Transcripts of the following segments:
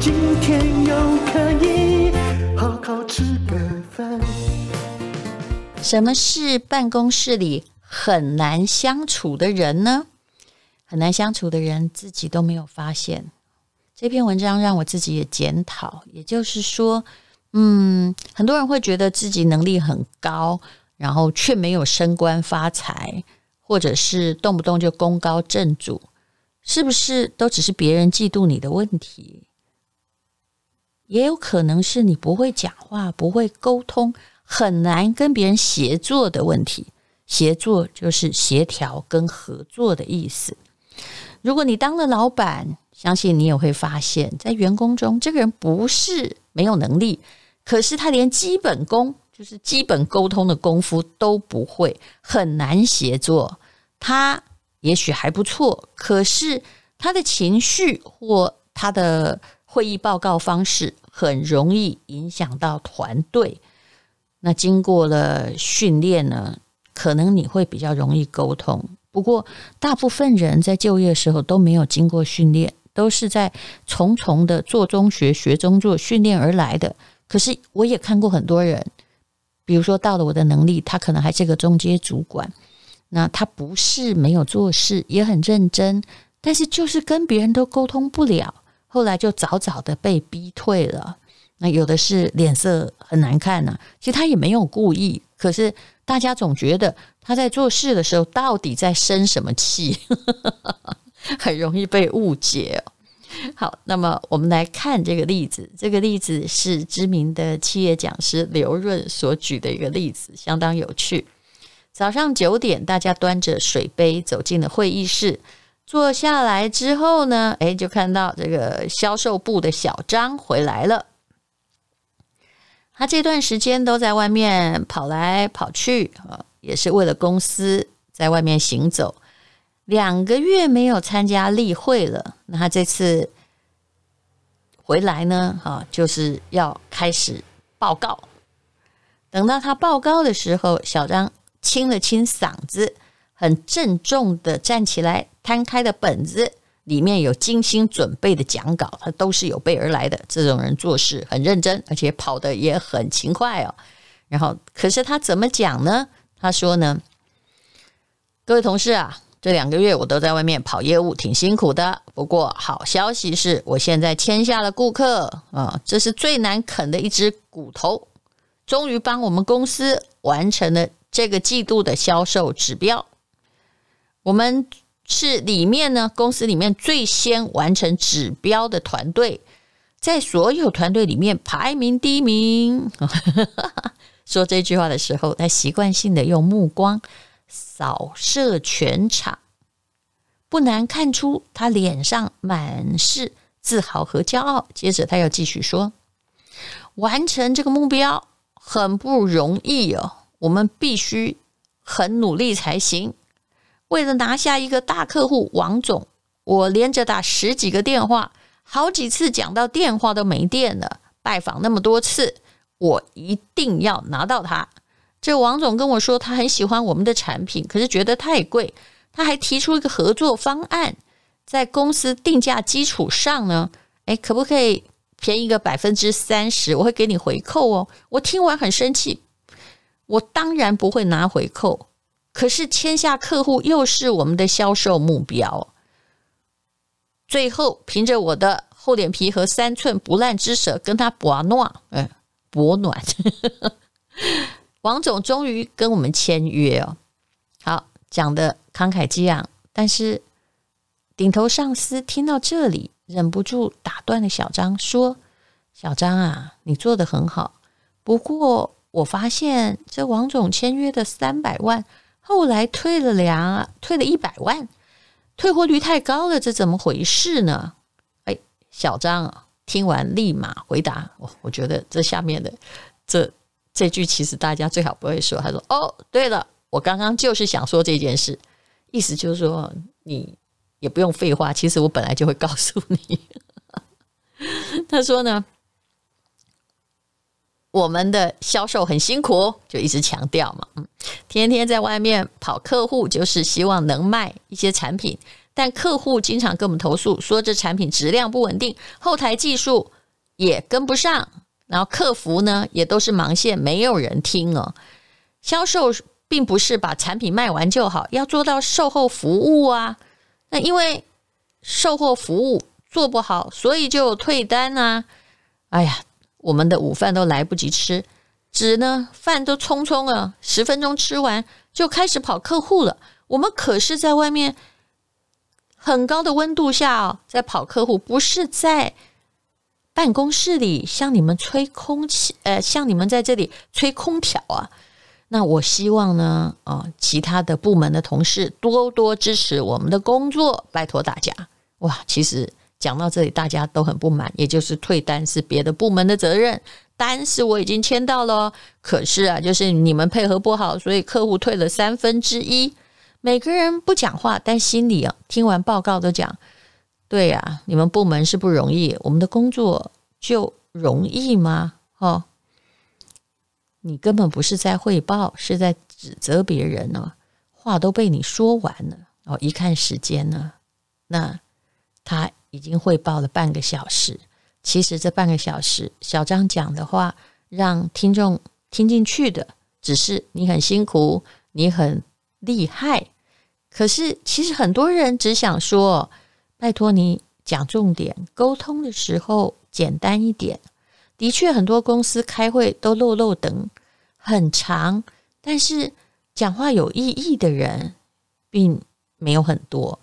今天又可以好好吃个饭。什么是办公室里很难相处的人呢？很难相处的人自己都没有发现。这篇文章让我自己也检讨，也就是说，嗯，很多人会觉得自己能力很高，然后却没有升官发财，或者是动不动就功高震主，是不是都只是别人嫉妒你的问题？也有可能是你不会讲话，不会沟通，很难跟别人协作的问题。协作就是协调跟合作的意思。如果你当了老板，相信你也会发现，在员工中，这个人不是没有能力，可是他连基本功，就是基本沟通的功夫都不会，很难协作。他也许还不错，可是他的情绪或他的会议报告方式，很容易影响到团队。那经过了训练呢，可能你会比较容易沟通。不过，大部分人在就业时候都没有经过训练。都是在重重的做中学、学中做训练而来的。可是我也看过很多人，比如说到了我的能力，他可能还是个中阶主管，那他不是没有做事，也很认真，但是就是跟别人都沟通不了，后来就早早的被逼退了。那有的是脸色很难看呢、其实他也没有故意，可是大家总觉得他在做事的时候到底在生什么气。很容易被误解。好，那么我们来看这个例子。这个例子是知名的企业讲师刘润所举的一个例子，相当有趣。早上九点，大家端着水杯走进了会议室，坐下来之后呢，诶，就看到这个销售部的小张回来了。他这段时间都在外面跑来跑去啊，也是为了公司在外面行走。两个月没有参加例会了，那他这次回来呢？哈，就是要开始报告。等到他报告的时候，小张清了清嗓子，很郑重的站起来，摊开的本子里面有精心准备的讲稿，他都是有备而来的。这种人做事很认真，而且跑得也很勤快哦。然后，可是他怎么讲呢？他说呢：“各位同事啊。”这两个月我都在外面跑业务，挺辛苦的。不过好消息是我现在签下了顾客啊，这是最难啃的一只骨头，终于帮我们公司完成了这个季度的销售指标。我们是里面呢，公司里面最先完成指标的团队，在所有团队里面排名第一名。说这句话的时候，他习惯性的用目光。扫射全场，不难看出他脸上满是自豪和骄傲。接着他又继续说：“完成这个目标很不容易哦，我们必须很努力才行。为了拿下一个大客户王总，我连着打十几个电话，好几次讲到电话都没电了。拜访那么多次，我一定要拿到他。”这王总跟我说，他很喜欢我们的产品，可是觉得太贵。他还提出一个合作方案，在公司定价基础上呢，诶，可不可以便宜个百分之三十？我会给你回扣哦。我听完很生气，我当然不会拿回扣。可是签下客户又是我们的销售目标，最后凭着我的厚脸皮和三寸不烂之舌跟他博暖，嗯，博暖。王总终于跟我们签约哦，好，讲得慷慨激昂，但是顶头上司听到这里，忍不住打断了小张，说：“小张啊，你做得很好，不过我发现这王总签约的三百万，后来退了两，退了一百万，退货率太高了，这怎么回事呢？”哎，小张听完立马回答我，我觉得这下面的这这句其实大家最好不会说。他说：“哦，对了，我刚刚就是想说这件事，意思就是说你也不用废话，其实我本来就会告诉你。”他说呢。我们的销售很辛苦，就一直强调嘛，嗯，天天在外面跑客户，就是希望能卖一些产品，但客户经常跟我们投诉，说这产品质量不稳定，后台技术也跟不上，然后客服呢也都是忙线，没有人听哦。销售并不是把产品卖完就好，要做到售后服务啊。那因为售后服务做不好，所以就退单啊。哎呀。我们的午饭都来不及吃，纸呢饭都匆匆啊，十分钟吃完就开始跑客户了。我们可是在外面很高的温度下哦，在跑客户，不是在办公室里向你们吹空气，呃，像你们在这里吹空调啊。那我希望呢，啊、其他的部门的同事多多支持我们的工作，拜托大家。哇，其实。讲到这里，大家都很不满，也就是退单是别的部门的责任，单是我已经签到了，可是啊，就是你们配合不好，所以客户退了三分之一。每个人不讲话，但心里啊，听完报告都讲，对呀、啊，你们部门是不容易，我们的工作就容易吗？哦，你根本不是在汇报，是在指责别人呢，话都被你说完了哦，一看时间呢，那他。已经汇报了半个小时，其实这半个小时，小张讲的话让听众听进去的，只是你很辛苦，你很厉害。可是其实很多人只想说，拜托你讲重点，沟通的时候简单一点。的确，很多公司开会都漏漏等很长，但是讲话有意义的人并没有很多。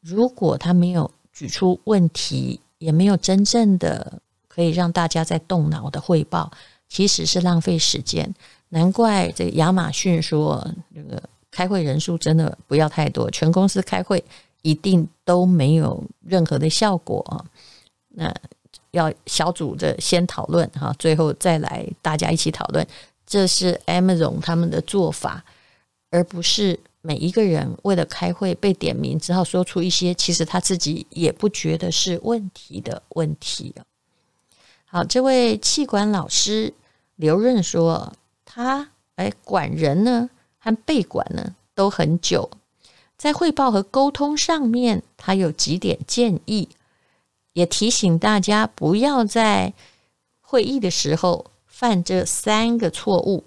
如果他没有。举出问题也没有真正的可以让大家在动脑的汇报，其实是浪费时间。难怪这亚马逊说，这个开会人数真的不要太多，全公司开会一定都没有任何的效果。那要小组的先讨论哈，最后再来大家一起讨论，这是 Amazon 他们的做法，而不是。每一个人为了开会被点名，只好说出一些其实他自己也不觉得是问题的问题。好，这位气管老师刘润说，他哎管人呢和被管呢都很久，在汇报和沟通上面，他有几点建议，也提醒大家不要在会议的时候犯这三个错误。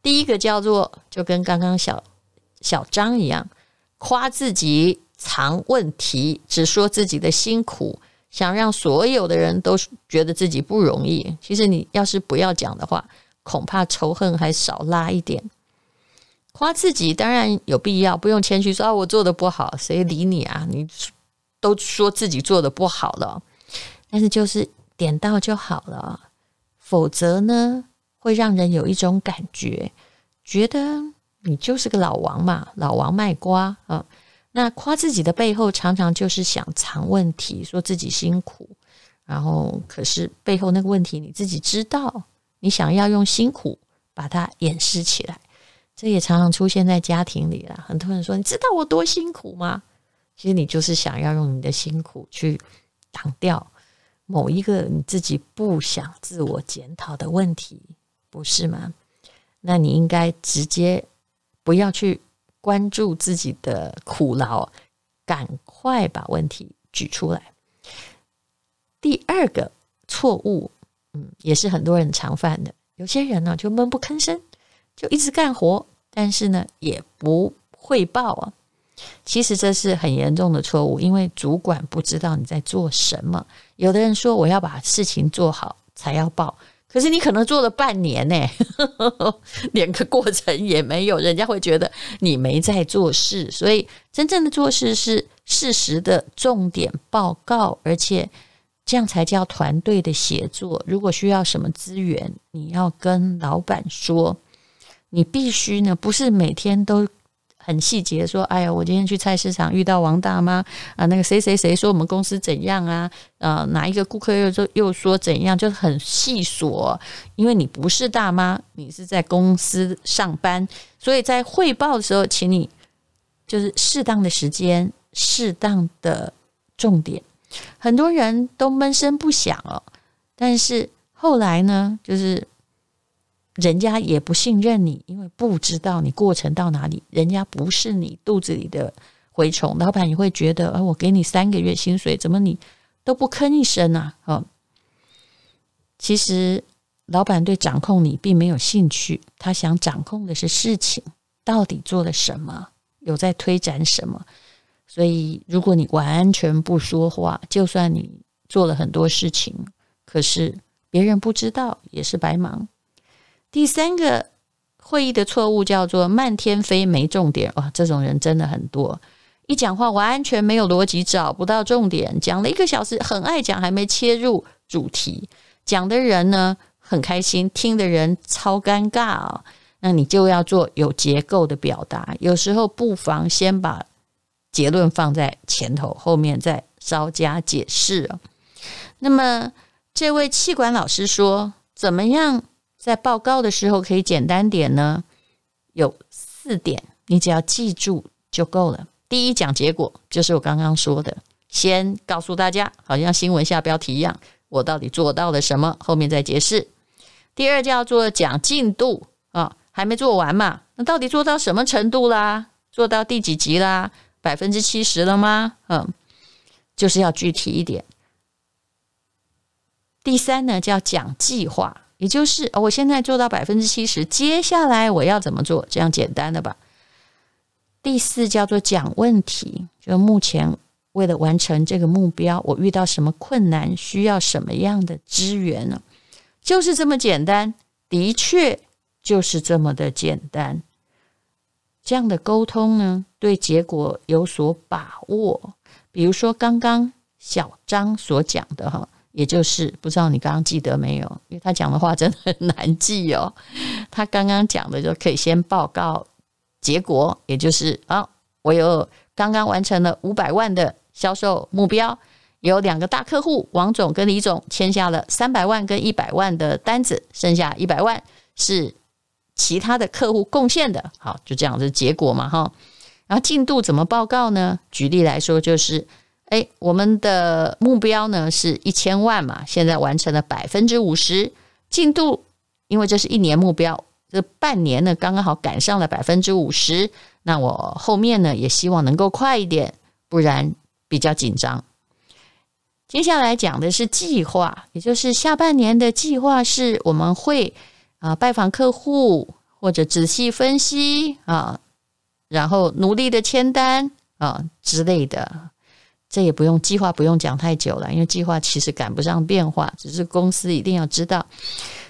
第一个叫做，就跟刚刚小。小张一样，夸自己藏问题，只说自己的辛苦，想让所有的人都觉得自己不容易。其实你要是不要讲的话，恐怕仇恨还少拉一点。夸自己当然有必要，不用谦虚说啊，我做的不好，谁理你啊？你都说自己做的不好了，但是就是点到就好了，否则呢，会让人有一种感觉，觉得。你就是个老王嘛，老王卖瓜啊！那夸自己的背后，常常就是想藏问题，说自己辛苦，然后可是背后那个问题你自己知道，你想要用辛苦把它掩饰起来，这也常常出现在家庭里了。很多人说：“你知道我多辛苦吗？”其实你就是想要用你的辛苦去挡掉某一个你自己不想自我检讨的问题，不是吗？那你应该直接。不要去关注自己的苦劳，赶快把问题举出来。第二个错误，嗯，也是很多人常犯的。有些人呢，就闷不吭声，就一直干活，但是呢，也不汇报啊。其实这是很严重的错误，因为主管不知道你在做什么。有的人说，我要把事情做好才要报。可是你可能做了半年呢，连个过程也没有，人家会觉得你没在做事。所以真正的做事是适时的重点报告，而且这样才叫团队的协作。如果需要什么资源，你要跟老板说，你必须呢，不是每天都很细节说，哎呀，我今天去菜市场遇到王大妈啊，那个谁谁谁说我们公司怎样啊？呃，哪一个顾客又说又说怎样，就很细琐。因为你不是大妈，你是在公司上班，所以在汇报的时候，请你就是适当的时间、适当的重点。很多人都闷声不响哦，但是后来呢，就是。人家也不信任你，因为不知道你过程到哪里。人家不是你肚子里的蛔虫，老板也会觉得，啊，我给你三个月薪水，怎么你都不吭一声啊？哦，其实老板对掌控你并没有兴趣，他想掌控的是事情到底做了什么，有在推展什么。所以，如果你完全不说话，就算你做了很多事情，可是别人不知道，也是白忙。第三个会议的错误叫做漫天飞没重点，哇，这种人真的很多，一讲话完全没有逻辑，找不到重点，讲了一个小时，很爱讲，还没切入主题，讲的人呢很开心，听的人超尴尬啊，那你就要做有结构的表达，有时候不妨先把结论放在前头，后面再稍加解释。那么这位气管老师说，怎么样？在报告的时候可以简单点呢，有四点，你只要记住就够了。第一，讲结果，就是我刚刚说的，先告诉大家，好像新闻下标题一样，我到底做到了什么，后面再解释。第二叫做讲进度啊，还没做完嘛，那到底做到什么程度啦？做到第几级啦？百分之七十了吗？嗯，就是要具体一点。第三呢，叫讲计划。也就是，我现在做到百分之七十，接下来我要怎么做？这样简单的吧。第四叫做讲问题，就目前为了完成这个目标，我遇到什么困难，需要什么样的资源呢？就是这么简单，的确就是这么的简单。这样的沟通呢，对结果有所把握。比如说刚刚小张所讲的哈。也就是不知道你刚刚记得没有，因为他讲的话真的很难记哦。他刚刚讲的就可以先报告结果，也就是啊，我有刚刚完成了五百万的销售目标，有两个大客户王总跟李总签下了三百万跟一百万的单子，剩下一百万是其他的客户贡献的。好，就这样子结果嘛哈。然后进度怎么报告呢？举例来说就是。哎，我们的目标呢是一千万嘛，现在完成了百分之五十进度，因为这是一年目标，这半年呢刚刚好赶上了百分之五十。那我后面呢也希望能够快一点，不然比较紧张。接下来讲的是计划，也就是下半年的计划是我们会啊拜访客户或者仔细分析啊，然后努力的签单啊之类的。这也不用计划，不用讲太久了，因为计划其实赶不上变化，只是公司一定要知道。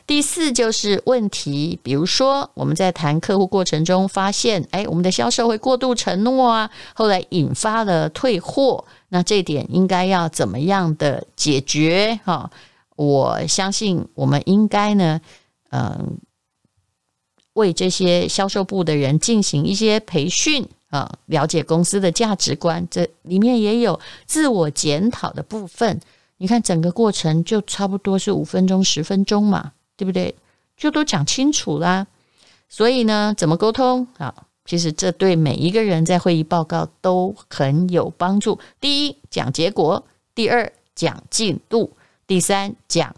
第四就是问题，比如说我们在谈客户过程中发现，哎，我们的销售会过度承诺啊，后来引发了退货，那这点应该要怎么样的解决？哈，我相信我们应该呢，嗯，为这些销售部的人进行一些培训。啊，了解公司的价值观，这里面也有自我检讨的部分。你看整个过程就差不多是五分钟、十分钟嘛，对不对？就都讲清楚啦。所以呢，怎么沟通啊？其实这对每一个人在会议报告都很有帮助。第一，讲结果；第二，讲进度；第三，讲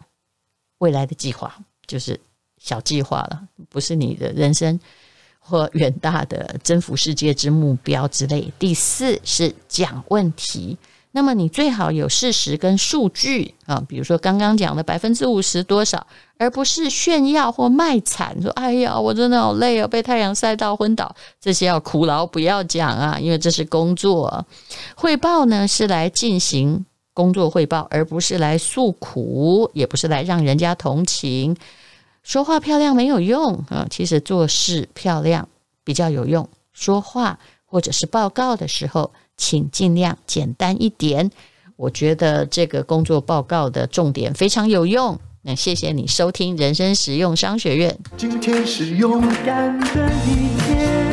未来的计划，就是小计划了，不是你的人生。或远大的征服世界之目标之类。第四是讲问题，那么你最好有事实跟数据啊，比如说刚刚讲的百分之五十多少，而不是炫耀或卖惨，说哎呀，我真的好累啊，被太阳晒到昏倒，这些要苦劳不要讲啊，因为这是工作。汇报呢是来进行工作汇报，而不是来诉苦，也不是来让人家同情。说话漂亮没有用啊，其实做事漂亮比较有用。说话或者是报告的时候，请尽量简单一点。我觉得这个工作报告的重点非常有用。那谢谢你收听人生实用商学院。今天是勇敢的一天。